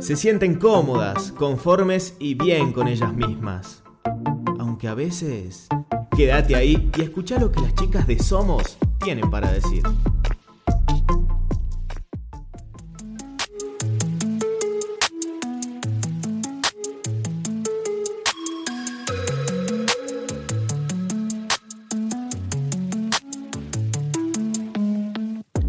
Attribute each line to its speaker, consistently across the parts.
Speaker 1: se sienten cómodas, conformes y bien con ellas mismas. Aunque a veces... Quédate ahí y escucha lo que las chicas de Somos tienen para decir.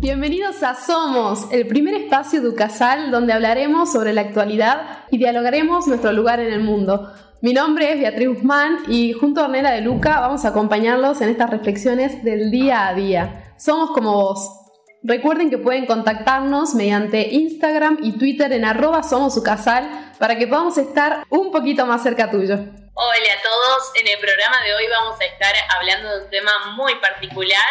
Speaker 2: Bienvenidos a Somos, el primer espacio educasal donde hablaremos sobre la actualidad y dialogaremos nuestro lugar en el mundo. Mi nombre es Beatriz Guzmán y junto a Ornella de Luca vamos a acompañarlos en estas reflexiones del día a día. Somos como vos. Recuerden que pueden contactarnos mediante Instagram y Twitter en arroba somos para que podamos estar un poquito más cerca tuyo.
Speaker 3: Hola a todos, en el programa de hoy vamos a estar hablando de un tema muy particular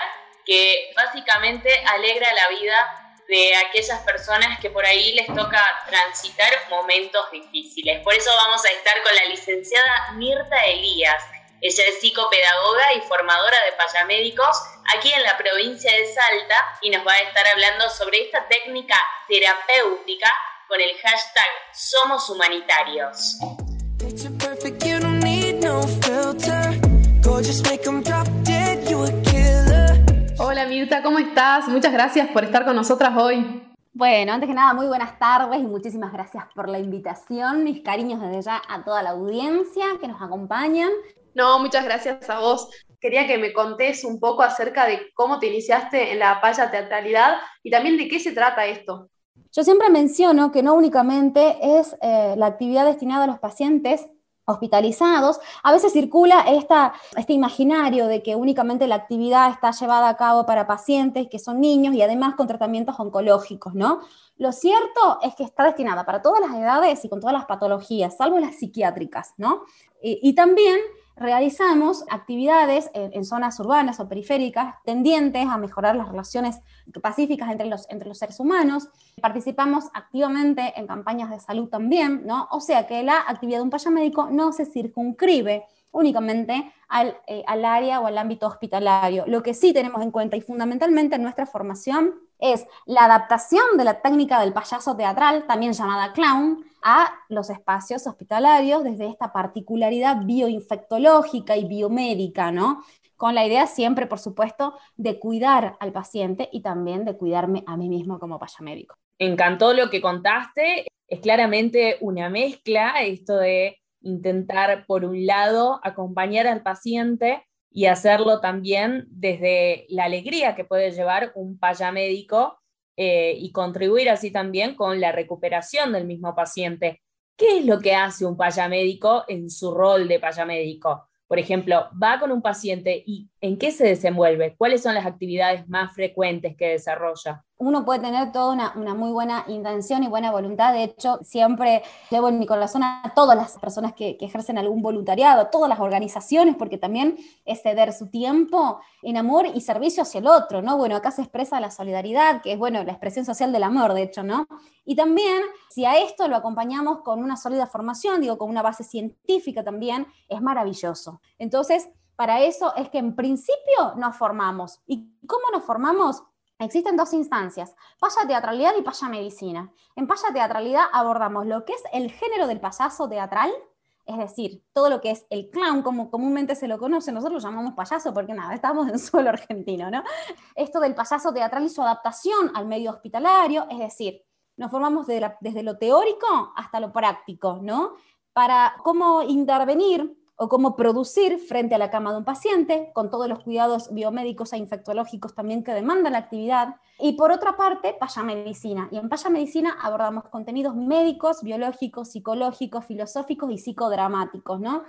Speaker 3: que básicamente alegra la vida de aquellas personas que por ahí les toca transitar momentos difíciles. Por eso vamos a estar con la licenciada Mirta Elías. Ella es psicopedagoga y formadora de payamédicos aquí en la provincia de Salta y nos va a estar hablando sobre esta técnica terapéutica con el hashtag Somos Humanitarios.
Speaker 2: Mirta, ¿cómo estás? Muchas gracias por estar con nosotras hoy.
Speaker 4: Bueno, antes que nada, muy buenas tardes y muchísimas gracias por la invitación. Mis cariños desde ya a toda la audiencia que nos acompañan.
Speaker 2: No, muchas gracias a vos. Quería que me contés un poco acerca de cómo te iniciaste en la paya teatralidad y también de qué se trata esto.
Speaker 4: Yo siempre menciono que no únicamente es eh, la actividad destinada a los pacientes hospitalizados, a veces circula esta, este imaginario de que únicamente la actividad está llevada a cabo para pacientes que son niños y además con tratamientos oncológicos, ¿no? Lo cierto es que está destinada para todas las edades y con todas las patologías, salvo las psiquiátricas, ¿no? y también realizamos actividades en, zonas urbanas o periféricas tendientes a mejorar las relaciones pacíficas entre los, entre los seres humanos. Participamos activamente en campañas de salud también, ¿no? O sea que la actividad de un payamédico no se circunscribe únicamente al, eh, al área o al ámbito hospitalario. Lo que sí tenemos en cuenta y fundamentalmente en nuestra formación es la adaptación de la técnica del payaso teatral, también llamada clown, a los espacios hospitalarios desde esta particularidad bioinfectológica y biomédica, ¿no? Con la idea siempre, por supuesto, de cuidar al paciente y también de cuidarme a mí mismo como payamédico.
Speaker 3: Encantó lo que contaste, es claramente una mezcla esto de intentar, por un lado, acompañar al paciente y hacerlo también desde la alegría que puede llevar un payamédico eh, y contribuir así también con la recuperación del mismo paciente. ¿Qué es lo que hace un payamédico en su rol de payamédico? Por ejemplo, va con un paciente y ¿en qué se desenvuelve? ¿Cuáles son las actividades más frecuentes que desarrolla?
Speaker 4: Uno puede tener toda una, muy buena intención y buena voluntad. De hecho, siempre llevo en mi corazón a todas las personas que, ejercen algún voluntariado, a todas las organizaciones, porque también es ceder su tiempo en amor y servicio hacia el otro, ¿no? Bueno, acá se expresa la solidaridad, que es, bueno, la expresión social del amor, de hecho, ¿no? Y también, si a esto lo acompañamos con una sólida formación, digo, con una base científica también, es maravilloso. Entonces, para eso es que en principio nos formamos. ¿Y cómo nos formamos? Existen dos instancias, paya teatralidad y paya medicina. En paya teatralidad abordamos lo que es el género del payaso teatral, es decir, todo lo que es el clown, como comúnmente se lo conoce, nosotros lo llamamos payaso porque nada, estamos en suelo argentino, ¿no? Esto del payaso teatral y su adaptación al medio hospitalario, es decir, nos formamos desde lo teórico hasta lo práctico, ¿no? Para cómo intervenir o cómo producir frente a la cama de un paciente, con todos los cuidados biomédicos e infectológicos también que demanda la actividad. Y por otra parte, payamedicina. Y en payamedicina abordamos contenidos médicos, biológicos, psicológicos, filosóficos y psicodramáticos, ¿no?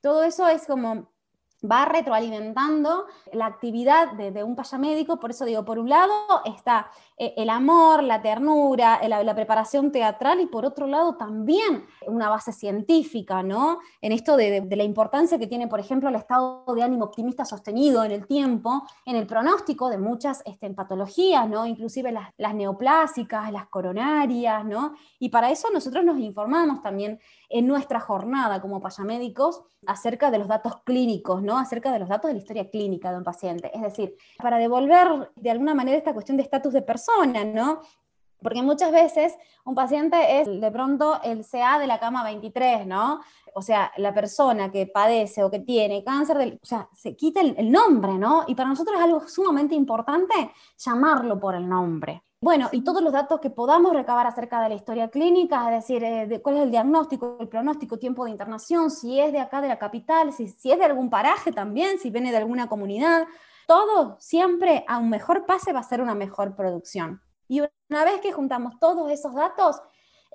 Speaker 4: Todo eso es como va retroalimentando la actividad de, un payamédico, por eso digo, por un lado está eh, el amor, la ternura, eh, la, preparación teatral y por otro lado también una base científica, ¿no? En esto de, la importancia que tiene, por ejemplo, el estado de ánimo optimista sostenido en el tiempo, en el pronóstico de muchas este, patologías, ¿no? Inclusive las, las neoplásicas, las coronarias, ¿no? Y para eso nosotros nos informamos también en nuestra jornada como payamédicos acerca de los datos clínicos, ¿no? Acerca de los datos de la historia clínica de un paciente. Es decir, para devolver de alguna manera esta cuestión de estatus de persona, ¿no? Porque muchas veces un paciente es de pronto el CA de la cama 23, ¿no? O sea, la persona que padece o que tiene cáncer, del, o sea, se quita el, nombre, ¿no? Y para nosotros es algo sumamente importante llamarlo por el nombre. Bueno, y todos los datos que podamos recabar acerca de la historia clínica, es decir, eh, de cuál es el diagnóstico, el pronóstico, tiempo de internación, si es de acá de la capital, si, si es de algún paraje también, si viene de alguna comunidad, todo siempre a un mejor pase va a ser una mejor producción. Y una vez que juntamos todos esos datos,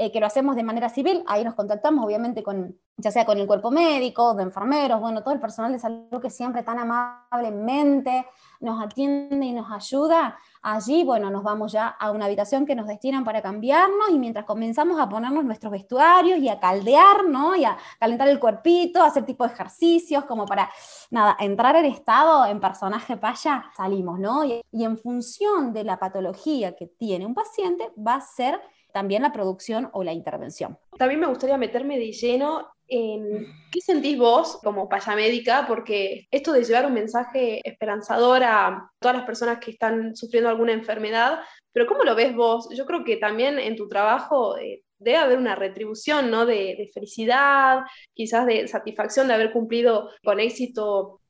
Speaker 4: eh, que lo hacemos de manera civil, ahí nos contactamos obviamente con, ya sea con el cuerpo médico, de enfermeros, bueno, todo el personal de salud que siempre tan amablemente nos atiende y nos ayuda. Allí, bueno, nos vamos ya a una habitación que nos destinan para cambiarnos y mientras comenzamos a ponernos nuestros vestuarios y a caldear, ¿no? Y a calentar el cuerpito, hacer tipo de ejercicios como para, nada, entrar en estado, en personaje paya, salimos, ¿no? y en función de la patología que tiene un paciente, va a ser también la producción o la intervención.
Speaker 2: También me gustaría meterme de lleno en qué sentís vos como payamédica, porque esto de llevar un mensaje esperanzador a todas las personas que están sufriendo alguna enfermedad, pero ¿cómo lo ves vos? Yo creo que también en tu trabajo eh, debe haber una retribución, ¿no? De, felicidad, quizás de satisfacción de haber cumplido con éxito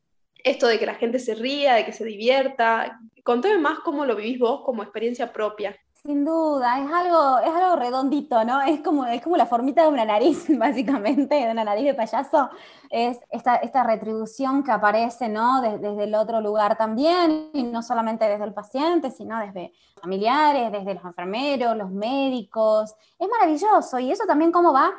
Speaker 2: esto de que la gente se ría, de que se divierta. Contame más cómo lo vivís vos como experiencia propia.
Speaker 4: Sin duda, es algo, es algo redondito, ¿no? Es como, es como la formita de una nariz, básicamente, de una nariz de payaso. Es esta, esta retribución que aparece, ¿no? desde el otro lugar también, y no solamente desde el paciente, sino desde familiares, desde los enfermeros, los médicos. Es maravilloso, y eso también cómo va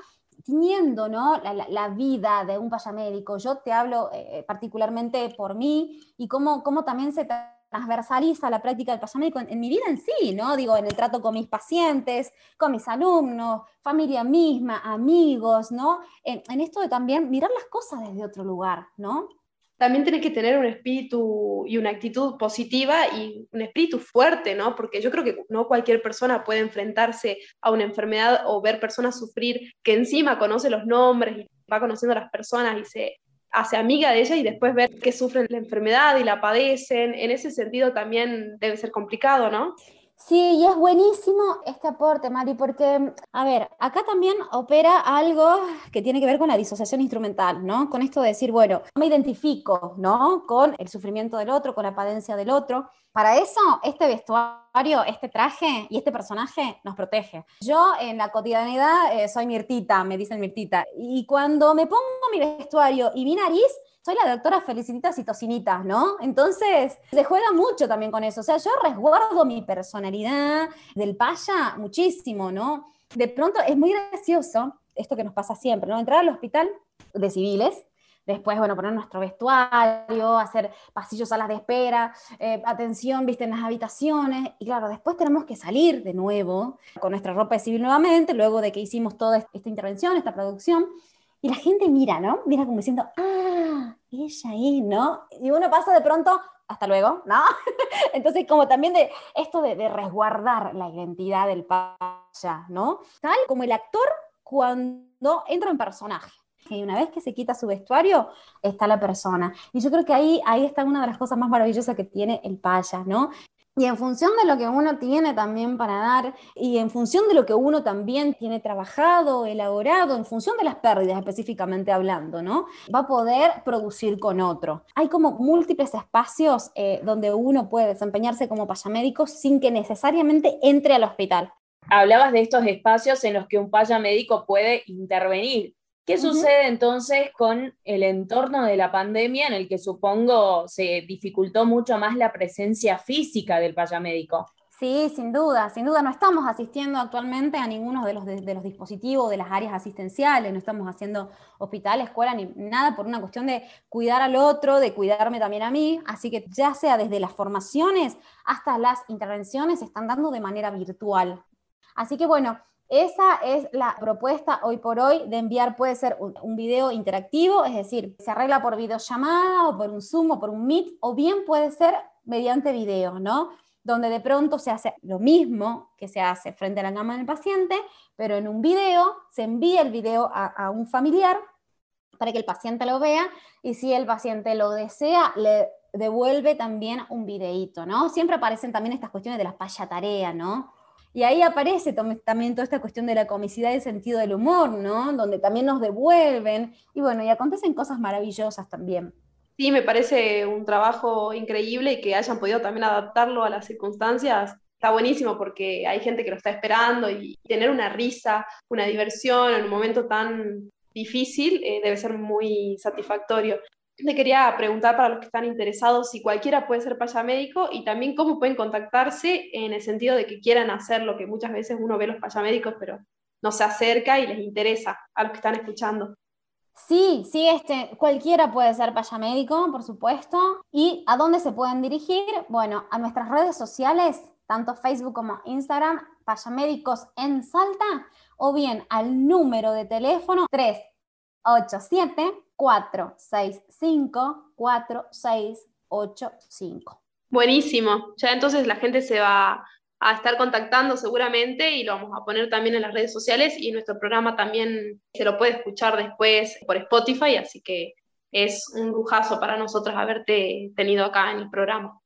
Speaker 4: tiñendo, ¿no? La, vida de un payamédico. Yo te hablo eh, particularmente por mí, y cómo, cómo también se transversaliza la práctica del payamédico en, mi vida en sí, ¿no? Digo, en el trato con mis pacientes, con mis alumnos, familia misma, amigos, ¿no? En, esto de también mirar las cosas desde otro lugar, ¿no?
Speaker 2: También tienes que tener un espíritu y una actitud positiva y un espíritu fuerte, ¿no? Porque yo creo que no cualquier persona puede enfrentarse a una enfermedad o ver personas sufrir que encima conoce los nombres y va conociendo a las personas y se hace amiga de ella y después ver que sufren la enfermedad y la padecen. En ese sentido también debe ser complicado, ¿no?
Speaker 4: Sí, y es buenísimo este aporte, Mari, porque, a ver, acá también opera algo que tiene que ver con la disociación instrumental, ¿no? Con esto de decir, bueno, me identifico, ¿no? Con el sufrimiento del otro, con la padencia del otro. Para eso, este vestuario, este traje y este personaje nos protege. Yo en la cotidianidad eh, soy Mirtita, me dicen Mirtita, y cuando me pongo mi vestuario y mi nariz, soy la doctora Felicititas y Tocinitas, ¿no? Entonces, se juega mucho también con eso. O sea, yo resguardo mi personalidad del paya muchísimo, ¿no? De pronto es muy gracioso esto que nos pasa siempre, ¿no? Entrar al hospital de civiles, después, bueno, poner nuestro vestuario, hacer pasillos, salas de espera, eh, atención, viste, en las habitaciones, y claro, después tenemos que salir de nuevo con nuestra ropa de civil nuevamente, luego de que hicimos toda esta intervención, esta producción, y la gente mira, ¿no? Mira como diciendo, ah, ella ahí, ¿no? Y uno pasa de pronto, hasta luego, ¿no? Entonces, como también de esto de, resguardar la identidad del paya, ¿no? Tal como el actor cuando entra en personaje. Y una vez que se quita su vestuario, está la persona. Y yo creo que ahí, ahí está una de las cosas más maravillosas que tiene el paya, ¿no? Y en función de lo que uno tiene también para dar, y en función de lo que uno también tiene trabajado, elaborado, en función de las pérdidas específicamente hablando, ¿no? Va a poder producir con otro. Hay como múltiples espacios eh, donde uno puede desempeñarse como payamédico sin que necesariamente entre al hospital.
Speaker 3: Hablabas de estos espacios en los que un payamédico puede intervenir. ¿Qué sucede entonces con el entorno de la pandemia en el que supongo se dificultó mucho más la presencia física del payamédico?
Speaker 4: Sí, sin duda, sin duda. No estamos asistiendo actualmente a ninguno de los, de, los dispositivos de las áreas asistenciales, no estamos haciendo hospital, escuela, ni nada por una cuestión de cuidar al otro, de cuidarme también a mí. Así que ya sea desde las formaciones hasta las intervenciones se están dando de manera virtual. Así que bueno, esa es la propuesta hoy por hoy de enviar, puede ser un, video interactivo, es decir, se arregla por videollamada o por un Zoom o por un Meet, o bien puede ser mediante video, ¿no? Donde de pronto se hace lo mismo que se hace frente a la cama del paciente, pero en un video se envía el video a, un familiar para que el paciente lo vea y si el paciente lo desea, le devuelve también un videíto, ¿no? Siempre aparecen también estas cuestiones de la paya tarea, ¿no? Y ahí aparece también toda esta cuestión de la comicidad y el sentido del humor, ¿no? Donde también nos devuelven. Y bueno, y acontecen cosas maravillosas también.
Speaker 2: Sí, me parece un trabajo increíble y que hayan podido también adaptarlo a las circunstancias. Está buenísimo porque hay gente que lo está esperando y tener una risa, una diversión en un momento tan difícil eh, debe ser muy satisfactorio. Te quería preguntar para los que están interesados si cualquiera puede ser payamédico y también cómo pueden contactarse en el sentido de que quieran hacer lo que muchas veces uno ve los payamédicos, pero no se acerca y les interesa a los que están escuchando.
Speaker 4: Sí, sí, este, cualquiera puede ser payamédico, por supuesto. ¿Y a dónde se pueden dirigir? Bueno, a nuestras redes sociales, tanto Facebook como Instagram, payamédicos en Salta, o bien al número de teléfono 387 465 4685.
Speaker 2: Buenísimo. Ya entonces la gente se va a estar contactando seguramente y lo vamos a poner también en las redes sociales y nuestro programa también se lo puede escuchar después por Spotify, así que es un lujazo para nosotros haberte tenido acá en el programa.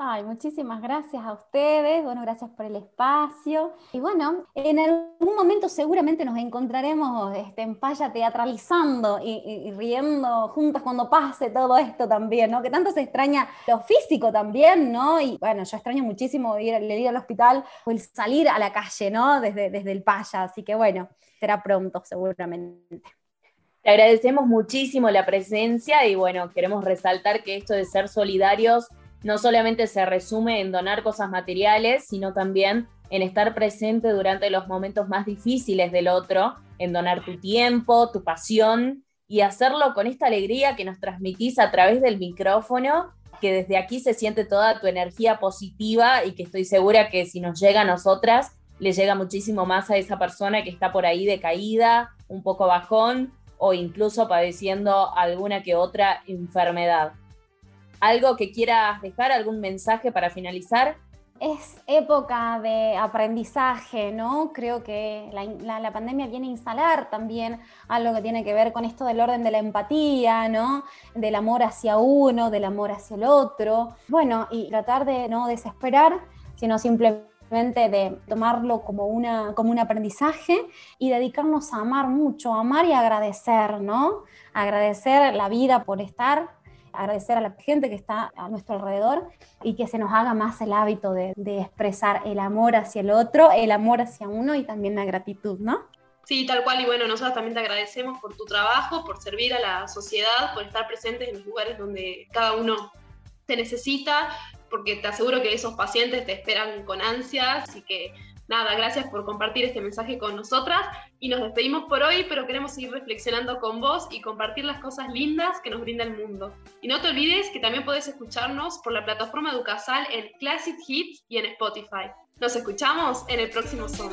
Speaker 4: Ay, muchísimas gracias a ustedes, bueno, gracias por el espacio. Y bueno, en algún momento seguramente nos encontraremos este, en Paya teatralizando y, riendo juntas cuando pase todo esto también, ¿no? Que tanto se extraña lo físico también, ¿no? Y bueno, yo extraño muchísimo ir, ir al hospital o el salir a la calle, ¿no? Desde, desde el Paya, así que bueno, será pronto seguramente.
Speaker 3: Te agradecemos muchísimo la presencia y bueno, queremos resaltar que esto de ser solidarios no solamente se resume en donar cosas materiales, sino también en estar presente durante los momentos más difíciles del otro, en donar tu tiempo, tu pasión y hacerlo con esta alegría que nos transmitís a través del micrófono, que desde aquí se siente toda tu energía positiva y que estoy segura que si nos llega a nosotras, le llega muchísimo más a esa persona que está por ahí decaída, un poco bajón o incluso padeciendo alguna que otra enfermedad. ¿Algo que quieras dejar, algún mensaje para finalizar?
Speaker 4: Es época de aprendizaje, ¿no? Creo que la, pandemia viene a instalar también algo que tiene que ver con esto del orden de la empatía, ¿no? Del amor hacia uno, del amor hacia el otro. Bueno, y tratar de no desesperar, sino simplemente de tomarlo como, una, como un aprendizaje y dedicarnos a amar mucho, amar y agradecer, ¿no? Agradecer la vida por estar, agradecer a la gente que está a nuestro alrededor y que se nos haga más el hábito de, expresar el amor hacia el otro, el amor hacia uno y también la gratitud, ¿no?
Speaker 2: Sí, tal cual. Y bueno, nosotros también te agradecemos por tu trabajo, por servir a la sociedad, por estar presentes en los lugares donde cada uno te necesita, porque te aseguro que esos pacientes te esperan con ansias. Así que nada, gracias por compartir este mensaje con nosotras y nos despedimos por hoy, pero queremos seguir reflexionando con vos y compartir las cosas lindas que nos brinda el mundo. Y no te olvides que también puedes escucharnos por la plataforma Educasal en Classic Hits y en Spotify. Nos escuchamos en el próximo Zoom.